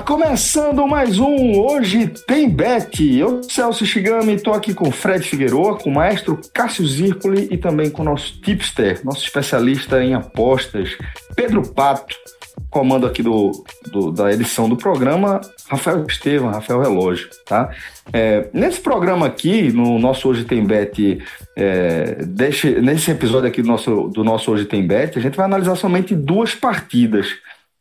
Começando mais um Hoje Tem Bet. Eu, Celso Shigami, estou aqui com Fred Figueroa, com o maestro Cássio Zirpoli e também com o nosso tipster, nosso especialista em apostas, Pedro Pato, comando aqui do, do da edição do programa, Rafael Estevam, Rafael Relógio, tá? É, nesse programa aqui, no nosso Hoje Tem Bet, é, nesse episódio aqui do nosso, do nosso Hoje Tem Bet, a gente vai analisar somente duas partidas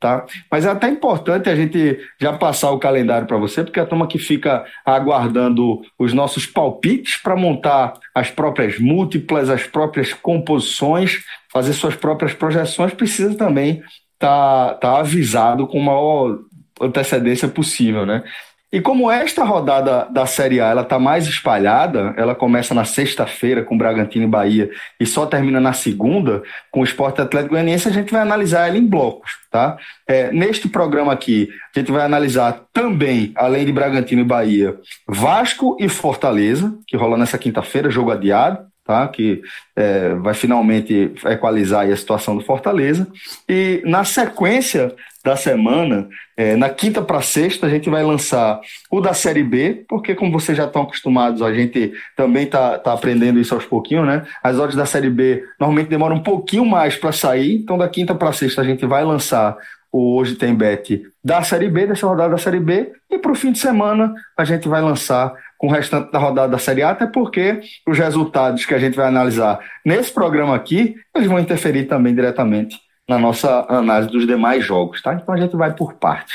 Tá? Mas é até importante a gente já passar o calendário para você, porque a turma que fica aguardando os nossos palpites para montar as próprias múltiplas, as próprias composições, fazer suas próprias projeções, precisa também estar tá, tá avisado com a maior antecedência possível, né? E como esta rodada da Série A ela está mais espalhada, ela começa na sexta-feira com Bragantino e Bahia e só termina na segunda com o Esporte Atlético Goianiense, a gente vai analisar ela em blocos, tá? É, neste programa aqui, a gente vai analisar também, além de Bragantino e Bahia, Vasco e Fortaleza, que rola nessa quinta-feira, jogo adiado, tá? que é, vai finalmente equalizar a situação do Fortaleza. E na sequência da semana, é, na quinta para sexta, a gente vai lançar o da Série B, porque como vocês já estão acostumados, a gente também está tá aprendendo isso aos pouquinhos, né? As odds da Série B normalmente demoram um pouquinho mais para sair, então da quinta para sexta a gente vai lançar o Hoje Tem Bet da Série B, dessa rodada da Série B, e para o fim de semana a gente vai lançar com o restante da rodada da Série A, até porque os resultados que a gente vai analisar nesse programa aqui, eles vão interferir também diretamente na nossa análise dos demais jogos, tá? Então a gente vai por parte.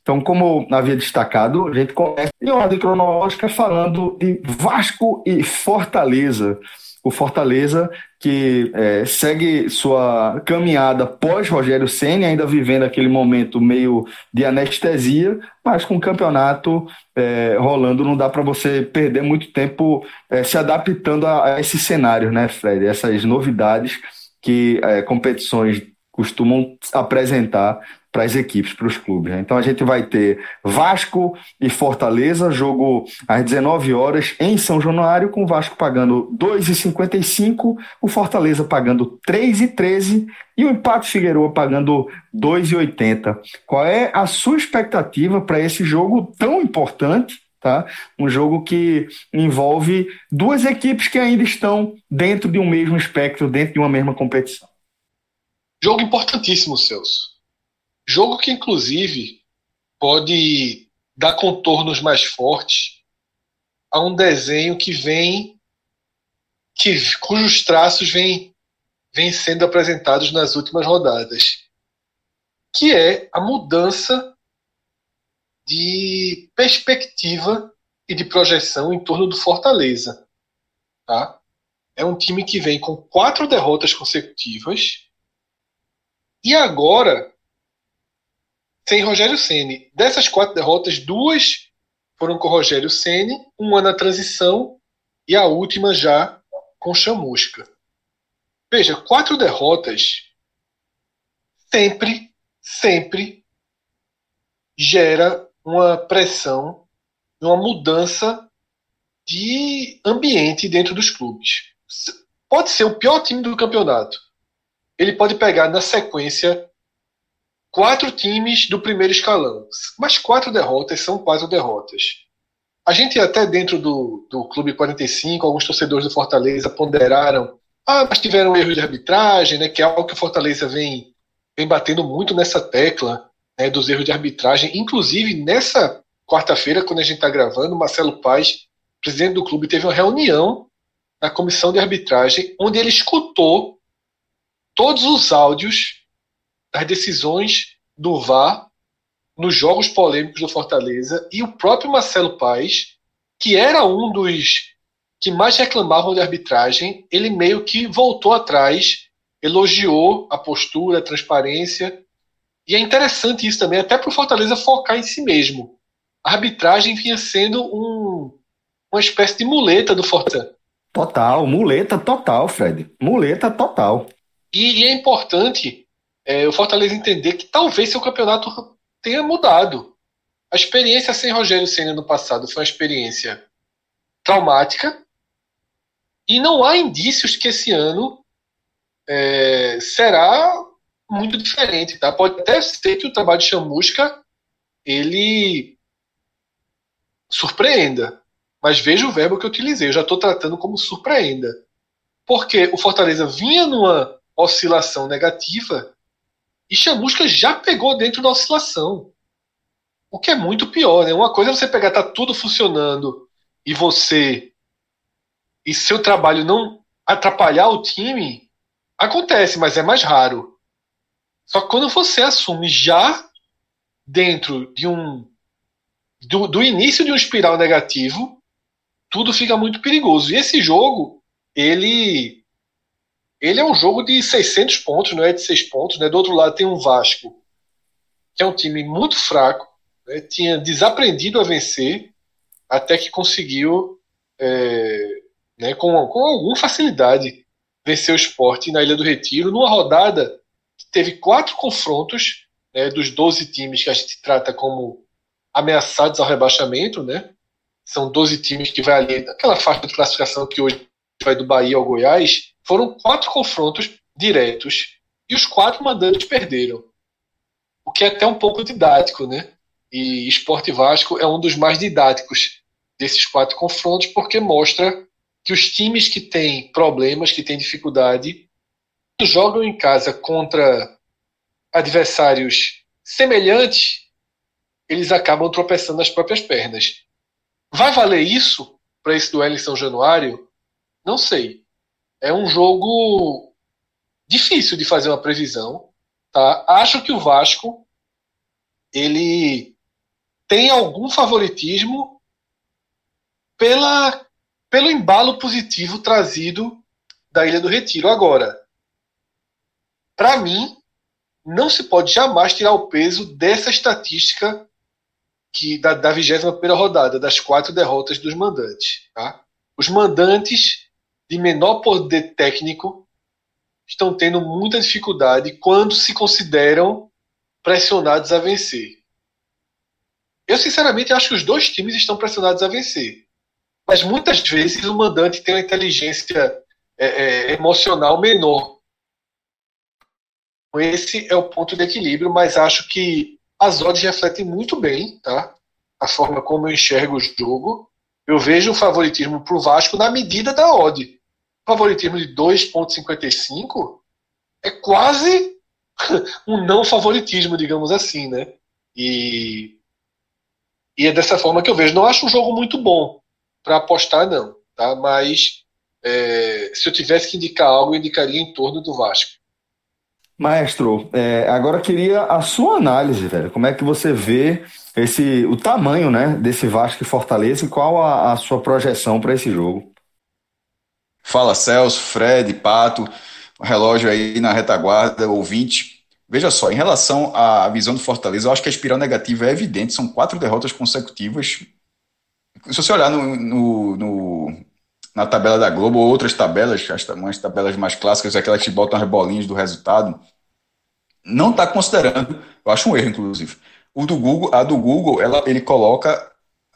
Então, como havia destacado, a gente começa em ordem cronológica falando de Vasco e Fortaleza. O Fortaleza que é, segue sua caminhada pós Rogério Senna, ainda vivendo aquele momento meio de anestesia, mas com o campeonato é, rolando, não dá para você perder muito tempo é, se adaptando a, a esse cenário, né, Fred? Essas novidades que é, competições costumam apresentar para as equipes, para os clubes. Né? Então a gente vai ter Vasco e Fortaleza, jogo às 19 horas em São Januário, com o Vasco pagando 2,55, o Fortaleza pagando 3,13 e o Empate Figueroa pagando 2,80. Qual é a sua expectativa para esse jogo tão importante? Tá? Um jogo que envolve duas equipes que ainda estão dentro de um mesmo espectro, dentro de uma mesma competição. Jogo importantíssimo, Celso. Jogo que, inclusive, pode dar contornos mais fortes a um desenho que vem, que, cujos traços vêm, vêm sendo apresentados nas últimas rodadas, que é a mudança de perspectiva e de projeção em torno do Fortaleza. Tá? É um time que vem com quatro derrotas consecutivas e agora, sem Rogério Ceni, dessas quatro derrotas, duas foram com Rogério Ceni, uma na transição e a última já com Chamusca. Veja, quatro derrotas sempre, sempre gera uma pressão, uma mudança de ambiente dentro dos clubes. Pode ser o pior time do campeonato ele pode pegar na sequência quatro times do primeiro escalão. Mas quatro derrotas são quatro derrotas. A gente até dentro do, do Clube 45, alguns torcedores do Fortaleza ponderaram, ah, mas tiveram erro de arbitragem, né, que é algo que o Fortaleza vem, vem batendo muito nessa tecla né, dos erros de arbitragem. Inclusive, nessa quarta-feira, quando a gente está gravando, Marcelo Paz, presidente do clube, teve uma reunião na comissão de arbitragem, onde ele escutou todos os áudios das decisões do VAR nos jogos polêmicos do Fortaleza e o próprio Marcelo Paes, que era um dos que mais reclamavam de arbitragem, ele meio que voltou atrás, elogiou a postura, a transparência. E é interessante isso também, até para o Fortaleza focar em si mesmo. A arbitragem vinha sendo um, uma espécie de muleta do Fortaleza. Total, muleta total, Fred. Muleta total. E, e é importante é, o Fortaleza entender que talvez seu campeonato tenha mudado. A experiência sem Rogério Senna no passado foi uma experiência traumática, e não há indícios que esse ano é, será muito diferente, tá? Pode até ser que o trabalho de Chamusca ele surpreenda, mas veja o verbo que eu utilizei, eu já estou tratando como surpreenda. Porque o Fortaleza vinha numa oscilação negativa e Chamusca já pegou dentro da oscilação. O que é muito pior, né? Uma coisa é você pegar, tá tudo funcionando e você e seu trabalho não atrapalhar o time, acontece, mas é mais raro. Só que quando você assume já dentro de um do, do início de um espiral negativo, tudo fica muito perigoso. E esse jogo, ele ele é um jogo de 600 pontos, não é de 6 pontos. Né? Do outro lado tem um Vasco, que é um time muito fraco, né? tinha desaprendido a vencer, até que conseguiu é, né, com, com alguma facilidade, venceu o esporte na Ilha do Retiro, numa rodada que teve quatro confrontos né, dos 12 times que a gente trata como ameaçados ao rebaixamento, né? São 12 times que vai ali naquela faixa de classificação que hoje vai do Bahia ao Goiás. Foram quatro confrontos diretos e os quatro mandantes perderam. O que é até um pouco didático, né? E Esporte Vasco é um dos mais didáticos desses quatro confrontos porque mostra que os times que têm problemas, que têm dificuldade, jogam em casa contra adversários semelhantes, eles acabam tropeçando nas próprias pernas. Vai valer isso para esse duelo em São Januário? Não sei. É um jogo difícil de fazer uma previsão. Tá? Acho que o Vasco ele tem algum favoritismo pela pelo embalo positivo trazido da Ilha do Retiro. Agora, para mim, não se pode jamais tirar o peso dessa estatística que da, da 21 rodada, das quatro derrotas dos mandantes. Tá? Os mandantes de menor poder técnico estão tendo muita dificuldade quando se consideram pressionados a vencer. Eu, sinceramente, acho que os dois times estão pressionados a vencer. Mas muitas vezes o mandante tem uma inteligência é, é, emocional menor. Esse é o ponto de equilíbrio, mas acho que as odds refletem muito bem tá? a forma como eu enxergo o jogo. Eu vejo o favoritismo para o Vasco na medida da odd. Favoritismo de 2,55 é quase um não favoritismo, digamos assim, né? E, e é dessa forma que eu vejo. Não acho um jogo muito bom para apostar, não. Tá? Mas é, se eu tivesse que indicar algo, eu indicaria em torno do Vasco. Maestro, é, agora queria a sua análise, velho. Como é que você vê esse o tamanho né, desse Vasco e Fortaleza e qual a, a sua projeção para esse jogo? Fala Celso, Fred, Pato, relógio aí na retaguarda, ouvinte. Veja só, em relação à visão do Fortaleza, eu acho que a espiral negativa é evidente, são quatro derrotas consecutivas se você olhar no, no, no, na tabela da Globo ou outras tabelas, as, umas tabelas mais clássicas, aquelas que botam as bolinhas do resultado, não está considerando, eu acho um erro, inclusive. O do Google, a do Google, ela, ele coloca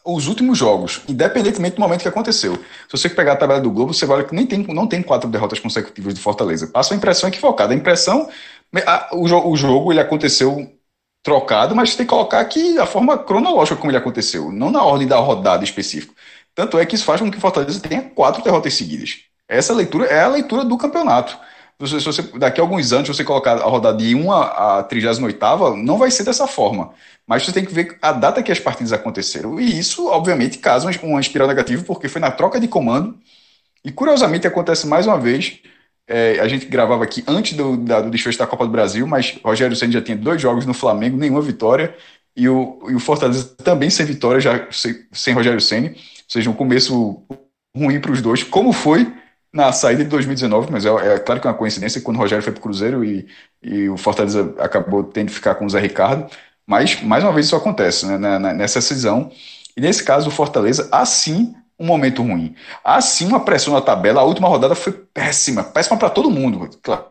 os últimos jogos, independentemente do momento que aconteceu. Se você pegar a tabela do Globo, você ver que nem tem, não tem quatro derrotas consecutivas de Fortaleza. Passa a impressão equivocada. A impressão, a, o, o jogo ele aconteceu trocado, mas tem que colocar aqui a forma cronológica como ele aconteceu, não na ordem da rodada específica. Tanto é que isso faz com que o Fortaleza tenha quatro derrotas seguidas. Essa leitura é a leitura do campeonato. Se você, daqui a alguns anos, você colocar a rodada de 1 a 38, não vai ser dessa forma. Mas você tem que ver a data que as partidas aconteceram. E isso, obviamente, causa uma espiral negativa, porque foi na troca de comando. E curiosamente acontece mais uma vez É, a gente gravava aqui antes do, da, do desfecho da Copa do Brasil, mas Rogério Senna já tinha dois jogos no Flamengo, nenhuma vitória, e o, e o Fortaleza também sem vitória, já sem, sem Rogério Senna, ou seja, um começo ruim para os dois, como foi na saída de 2019, mas é, é, claro que é uma coincidência quando o Rogério foi para o Cruzeiro e, e o Fortaleza acabou tendo que ficar com o Zé Ricardo, mas mais uma vez isso acontece né, na, nessa decisão. E nesse caso, o Fortaleza, assim, um momento ruim. Assim, uma pressão na tabela. A última rodada foi péssima, péssima para todo mundo. Claro,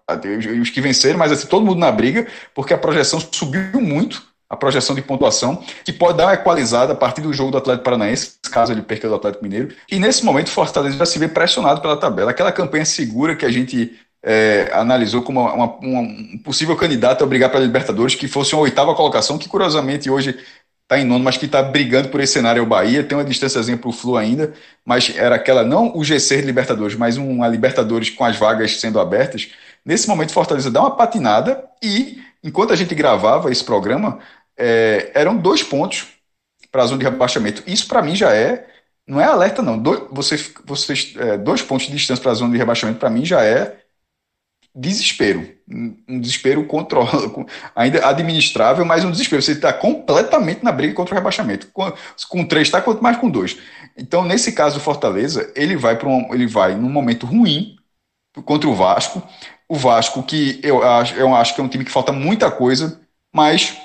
os que venceram, mas assim, todo mundo na briga, porque a projeção subiu muito a projeção de pontuação, que pode dar uma equalizada a partir do jogo do Atlético Paranaense, caso ele perca do Atlético Mineiro. E nesse momento, o Fortaleza já se vê pressionado pela tabela. Aquela campanha segura que a gente é, analisou como uma, uma, um possível candidato a brigar para a Libertadores, que fosse uma oitava colocação, que curiosamente hoje está em nono, mas que está brigando por esse cenário é o Bahia, tem uma distânciazinha para o Flu ainda, mas era aquela, não o GC de Libertadores, mas uma Libertadores com as vagas sendo abertas. Nesse momento, Fortaleza dá uma patinada e, enquanto a gente gravava esse programa, é, eram dois pontos para a zona de rebaixamento. Isso para mim já é, não é alerta não. Do, você, você, é, dois pontos de distância para a zona de rebaixamento para mim já é desespero. Um desespero control, ainda administrável, mas um desespero. Você está completamente na briga contra o rebaixamento. Com, com três está, quanto mais com dois. Então, nesse caso, o Fortaleza, ele vai para um, ele vai num momento ruim contra o Vasco. O Vasco, que eu acho, eu acho que é um time que falta muita coisa, mas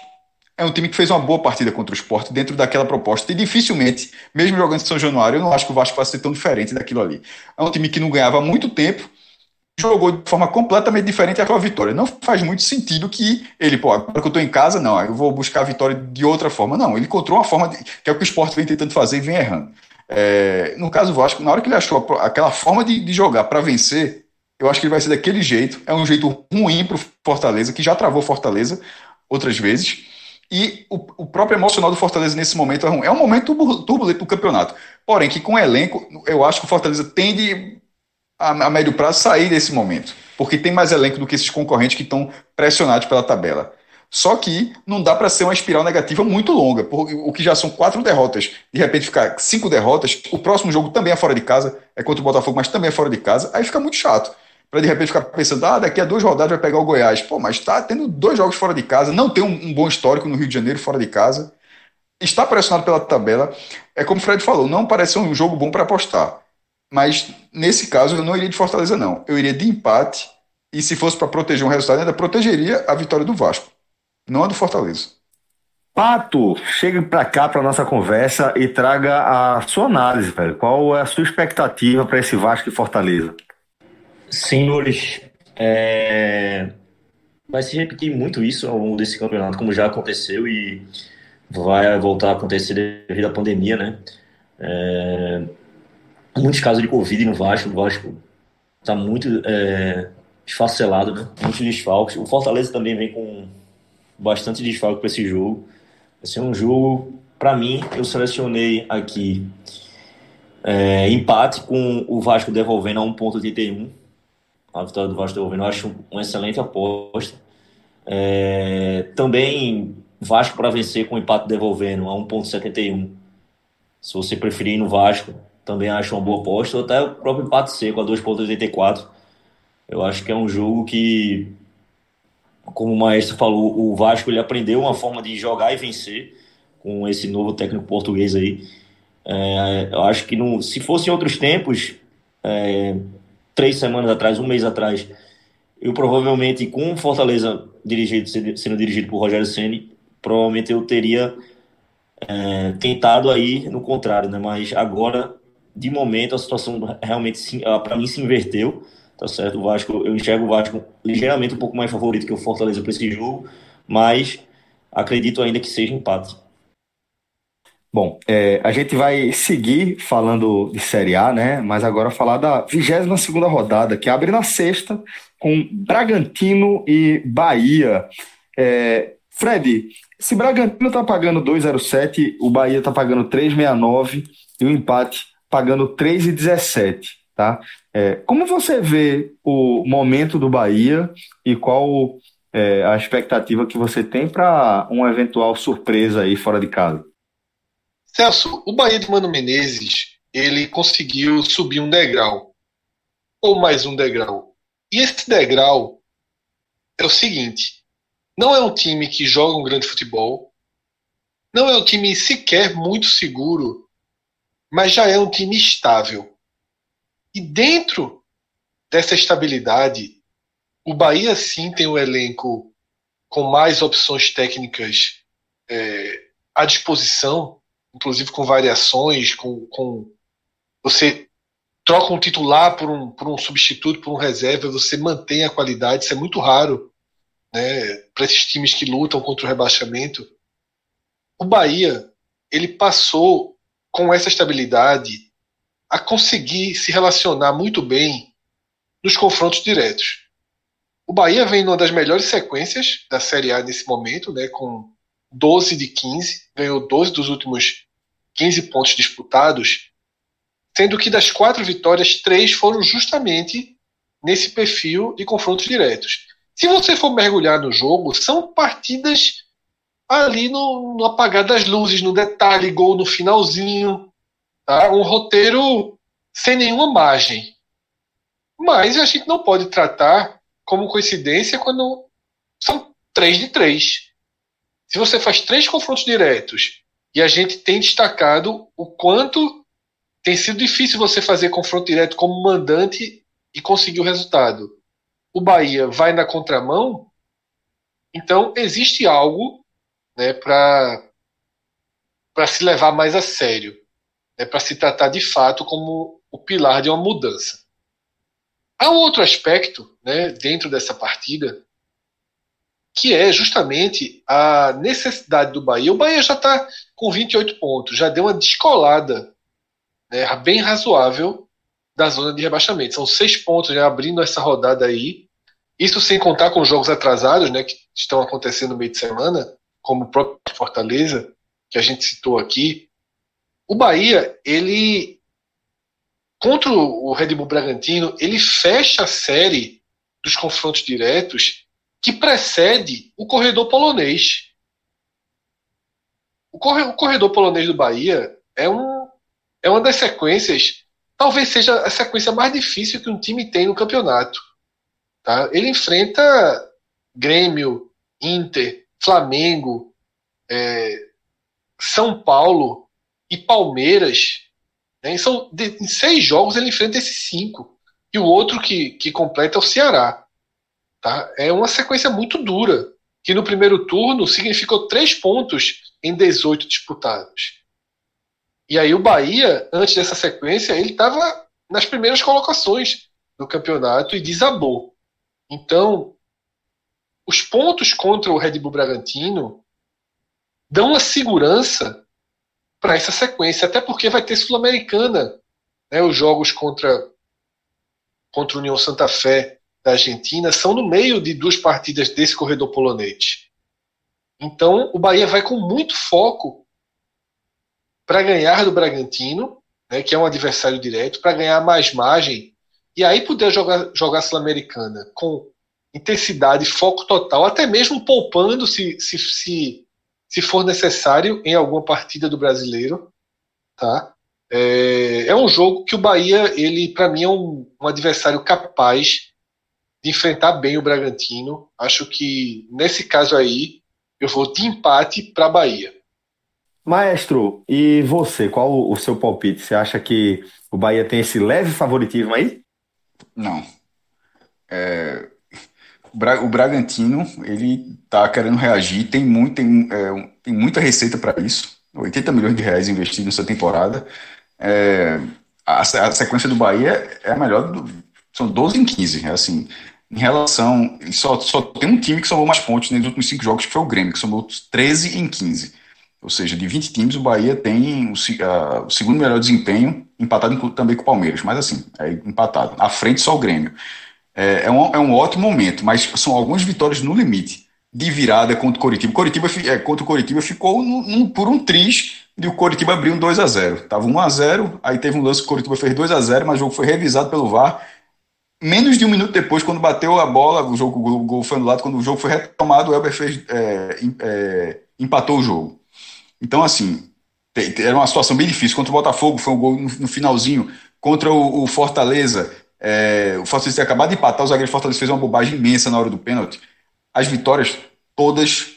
é um time que fez uma boa partida contra o esporte dentro daquela proposta. E dificilmente, mesmo jogando em São Januário, eu não acho que o Vasco vai ser tão diferente daquilo ali. É um time que não ganhava há muito tempo, jogou de forma completamente diferente aquela vitória. Não faz muito sentido que ele, pô, agora que eu estou em casa, não, eu vou buscar a vitória de outra forma. Não, ele encontrou uma forma de, que é o que o esporte vem tentando fazer e vem errando. É, no caso do Vasco, na hora que ele achou aquela forma de, de jogar para vencer, eu acho que ele vai ser daquele jeito. É um jeito ruim para Fortaleza, que já travou Fortaleza outras vezes. E o, o, próprio emocional do Fortaleza nesse momento é ruim. É um momento turbulento do campeonato. Porém, que com o elenco, eu acho que o Fortaleza tende a, a médio prazo sair desse momento. Porque tem mais elenco do que esses concorrentes que estão pressionados pela tabela. Só que não dá para ser uma espiral negativa muito longa, porque o que já são quatro derrotas, de repente ficar cinco derrotas, o próximo jogo também é fora de casa, é contra o Botafogo, mas também é fora de casa, aí fica muito chato para de repente ficar pensando, ah, daqui a duas rodadas vai pegar o Goiás. Pô, mas está tendo dois jogos fora de casa, não tem um, um, bom histórico no Rio de Janeiro fora de casa, está pressionado pela tabela. É como o Fred falou, não parece um jogo bom para apostar. Mas nesse caso eu não iria de Fortaleza, não. Eu iria de empate e se fosse para proteger um resultado, ainda protegeria a vitória do Vasco, não a do Fortaleza. Pato, chegue para cá para nossa conversa e traga a sua análise, velho. Qual é a sua expectativa para esse Vasco e Fortaleza? Senhores, é... vai se repetir muito isso ao longo desse campeonato, como já aconteceu e vai voltar a acontecer devido à pandemia, né? É... Muitos casos de Covid no Vasco, o Vasco está muito é... esfacelado, né? Muitos desfalques. O Fortaleza também vem com bastante desfalque para esse jogo. Vai ser um jogo, para mim, eu selecionei aqui é, empate com o Vasco devolvendo a 1.81 a vitória do Vasco devolvendo, eu acho uma excelente aposta. É, também Vasco para vencer com empate devolvendo a 1,71. Se você preferir ir no Vasco, também acho uma boa aposta. Ou até o próprio empate seco a 2,84. Eu acho que é um jogo que, como o Maestro falou, o Vasco ele aprendeu uma forma de jogar e vencer com esse novo técnico português aí. É, eu acho que no, se fosse em outros tempos, é, três semanas atrás, um mês atrás, eu provavelmente, com o Fortaleza dirigido, sendo dirigido por Rogério Ceni, provavelmente eu teria é, tentado aí no contrário, né? Mas agora, de momento, a situação realmente, para mim, se inverteu, tá certo? O Vasco, eu enxergo o Vasco ligeiramente um pouco mais favorito que o Fortaleza para esse jogo, mas acredito ainda que seja empate. Bom, é, a gente vai seguir falando de Série A, né? Mas agora falar da 22 segunda rodada, que abre na sexta, com Bragantino e Bahia. É, Fred, se Bragantino está pagando 2,07, o Bahia está pagando 3,69 e o empate pagando 3,17, tá? É, como você vê o momento do Bahia e qual é, a expectativa que você tem para uma eventual surpresa aí fora de casa? Celso, o Bahia de Mano Menezes, ele conseguiu subir um degrau, ou mais um degrau, E esse degrau é o seguinte: não é um time que joga um grande futebol, não é um time sequer muito seguro, mas já é um time estável. E dentro dessa estabilidade, o Bahia sim tem um elenco com mais opções técnicas é, à disposição, inclusive com variações, com, com você troca um titular por um, por um substituto, por um reserva, você mantém a qualidade, isso é muito raro né, para esses times que lutam contra o rebaixamento. O Bahia, ele passou com essa estabilidade a conseguir se relacionar muito bem nos confrontos diretos. O Bahia vem numa das melhores sequências da Série A nesse momento, né, com 12 de 15, ganhou 12 dos últimos 15 pontos disputados sendo que das quatro vitórias, três foram justamente nesse perfil de confrontos diretos. Se você for mergulhar no jogo, são partidas ali no, no apagar das luzes, no detalhe, gol no finalzinho, tá? um roteiro sem nenhuma margem. Mas a gente não pode tratar como coincidência quando são três de três. Se você faz três confrontos diretos e a gente tem destacado o quanto tem sido difícil você fazer confronto direto como mandante e conseguir o resultado. O Bahia vai na contramão, então existe algo né, para se levar mais a sério, né, para se tratar de fato como o pilar de uma mudança. Há um outro aspecto né, dentro dessa partida que é justamente a necessidade do Bahia. O Bahia já está com 28 pontos, já deu uma descolada né, bem razoável da zona de rebaixamento. São seis pontos né, abrindo essa rodada aí. Isso sem contar com jogos atrasados né, que estão acontecendo no meio de semana, como o próprio Fortaleza, que a gente citou aqui. O Bahia, ele contra o Red Bull Bragantino, ele fecha a série dos confrontos diretos que precede o corredor polonês. O corredor polonês do Bahia é um é uma das sequências, talvez seja a sequência mais difícil que um time tem no campeonato. Tá? Ele enfrenta Grêmio, Inter, Flamengo, é, São Paulo e Palmeiras. Né? São, de, em seis jogos ele enfrenta esses cinco. E o outro que, que completa é o Ceará. Tá? É uma sequência muito dura, que no primeiro turno significou três pontos em 18 disputados. E aí o Bahia, antes dessa sequência, ele estava nas primeiras colocações do campeonato e desabou. Então, os pontos contra o Red Bull Bragantino dão uma segurança para essa sequência, até porque vai ter Sul-Americana, né, os jogos contra contra o União Santa Fé da Argentina são no meio de duas partidas desse corredor polonês. Então, o Bahia vai com muito foco para ganhar do Bragantino, né, que é um adversário direto, para ganhar mais margem e aí poder jogar, jogar Sul-Americana com intensidade, foco total, até mesmo poupando se, se, se, se for necessário em alguma partida do brasileiro. Tá? É, é um jogo que o Bahia, ele para mim, é um, um adversário capaz de enfrentar bem o Bragantino. Acho que nesse caso aí eu vou de empate para Bahia. Maestro, e você, qual o seu palpite? Você acha que o Bahia tem esse leve favoritismo aí? Não. É, o Bragantino, ele tá querendo reagir, tem, muito, tem, é, tem muita receita para isso, 80 milhões de reais investidos nessa temporada. É, a, a, sequência do Bahia é a melhor, do, são 12 em 15, é assim, em relação, só, só tem um time que somou mais pontos nos últimos cinco jogos, que foi o Grêmio, que somou 13 em 15. Ou seja, de 20 times, o Bahia tem o, a, o segundo melhor desempenho, empatado também com o Palmeiras, mas assim, é empatado. À frente só o Grêmio. É, é, um, é um ótimo momento, mas são algumas vitórias no limite de virada contra o Coritiba. Coritiba é, contra o Coritiba ficou por um triz e o Coritiba abriu um 2 a 0 Tava 1 a 0 aí teve um lance que o Coritiba fez 2 a 0 mas o jogo foi revisado pelo VAR. Menos de um minuto depois, quando bateu a bola, o jogo o gol foi anulado, quando o jogo foi retomado, o Elber fez, é, é, empatou o jogo. Então, assim, era uma situação bem difícil. Contra o Botafogo foi um gol no, finalzinho. Contra o, o, Fortaleza, É, o Fortaleza tinha acabado de empatar, o zagueiro Fortaleza fez uma bobagem imensa na hora do pênalti. As vitórias, todas,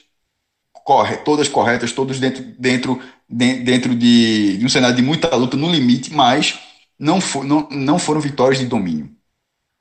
corre, todas corretas, todas dentro, dentro, dentro de, de um cenário de muita luta, no limite, mas não, for, não, não foram vitórias de domínio.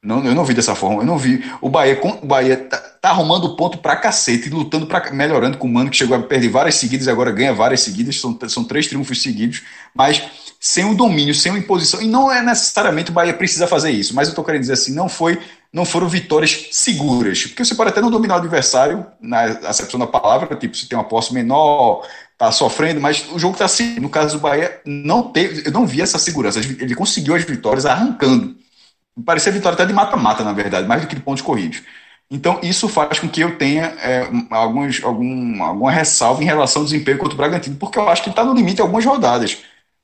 Não, eu não vi dessa forma. Eu não vi. O Bahia, o Bahia tá, tá arrumando ponto pra cacete, lutando para melhorando com o Mano, que chegou a perder várias seguidas e agora ganha várias seguidas. São, são três triunfos seguidos, mas sem o domínio, sem a imposição. E não é necessariamente o Bahia precisa fazer isso, mas eu tô querendo dizer assim, não foi. Não foram vitórias seguras. Porque você pode até não dominar o adversário, na acepção da palavra, tipo, se tem uma posse menor, tá sofrendo, mas o jogo tá assim. No caso do Bahia, não teve, eu não vi essa segurança. Ele conseguiu as vitórias arrancando parecia vitória até de mata-mata, na verdade, mais do que de pontos corridos. Então, isso faz com que eu tenha é, alguns, algum, alguma ressalva em relação ao desempenho contra o Bragantino, porque eu acho que está no limite algumas rodadas.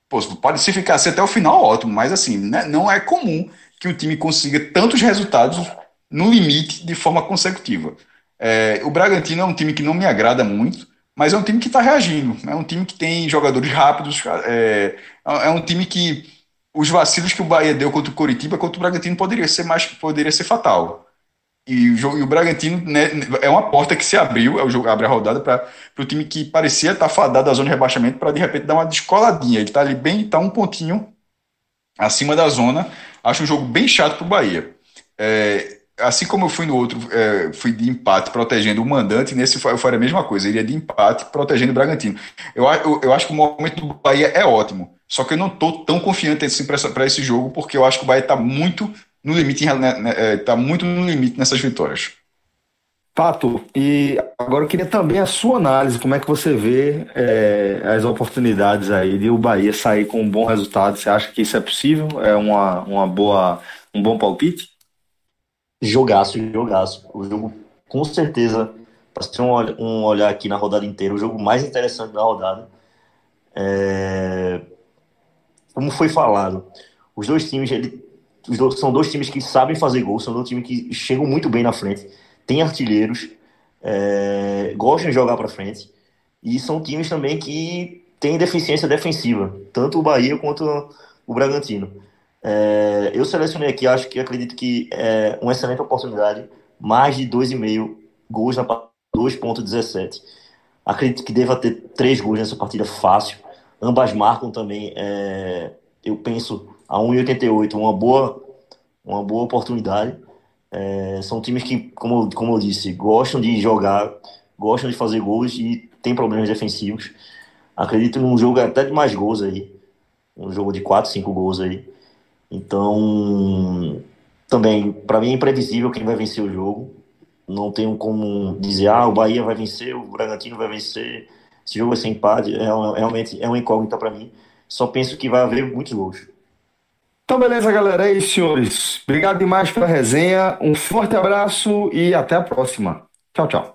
Pô, pode se ficar assim até o final, ótimo, mas assim, né, não é comum que o time consiga tantos resultados no limite de forma consecutiva. É, o Bragantino é um time que não me agrada muito, mas é um time que está reagindo. É um time que tem jogadores rápidos, é, é um time que os vacilos que o Bahia deu contra o Coritiba, contra o Bragantino poderia ser mais poderia ser fatal. E o, jogo, e o Bragantino né, é uma porta que se abriu, é o jogo abre a rodada para o time que parecia estar tá fadado da zona de rebaixamento para de repente dar uma descoladinha. Ele está ali bem, está um pontinho acima da zona. Acho um jogo bem chato para o Bahia. É, assim como eu fui no outro, é, fui de empate protegendo o mandante, nesse eu faria a mesma coisa, iria de empate protegendo o Bragantino. Eu, eu, eu acho que o momento do Bahia é ótimo. Só que eu não estou tão confiante assim para esse jogo, porque eu acho que o Bahia está muito no limite, está né, né é, muito no limite nessas vitórias. Pato, e agora eu queria também a sua análise, como é que você vê é, as oportunidades aí de o Bahia sair com um bom resultado? Você acha que isso é possível? É uma, uma boa, um bom palpite? Jogaço, jogaço. O jogo, com certeza, para ser um, um olhar aqui na rodada inteira, o jogo mais interessante da rodada. É, como foi falado, os dois times, ele, os dois, são dois times que sabem fazer gol, são dois times que chegam muito bem na frente, têm artilheiros, é, gostam de jogar para frente, e são times também que têm deficiência defensiva, tanto o Bahia quanto o Bragantino. É, eu selecionei aqui, acho que acredito que é uma excelente oportunidade, mais de 2,5 gols na 2,17. Acredito que deva ter três gols nessa partida fácil. Ambas marcam também, é, eu penso, a 1,88, uma boa, uma boa oportunidade. É, são times que, como, como eu disse, gostam de jogar, gostam de fazer gols e tem problemas defensivos. Acredito num jogo até de mais gols aí. Um jogo de 4, 5 gols aí. Então, também, para mim é imprevisível quem vai vencer o jogo. Não tenho como dizer, ah, o Bahia vai vencer, o Bragantino vai vencer. Esse jogo vai ser empate, é realmente é uma incógnita para mim. Só penso que vai haver muitos gols. Então, beleza, galera. É isso, senhores. Obrigado demais pela resenha. Um forte abraço e até a próxima. Tchau, tchau.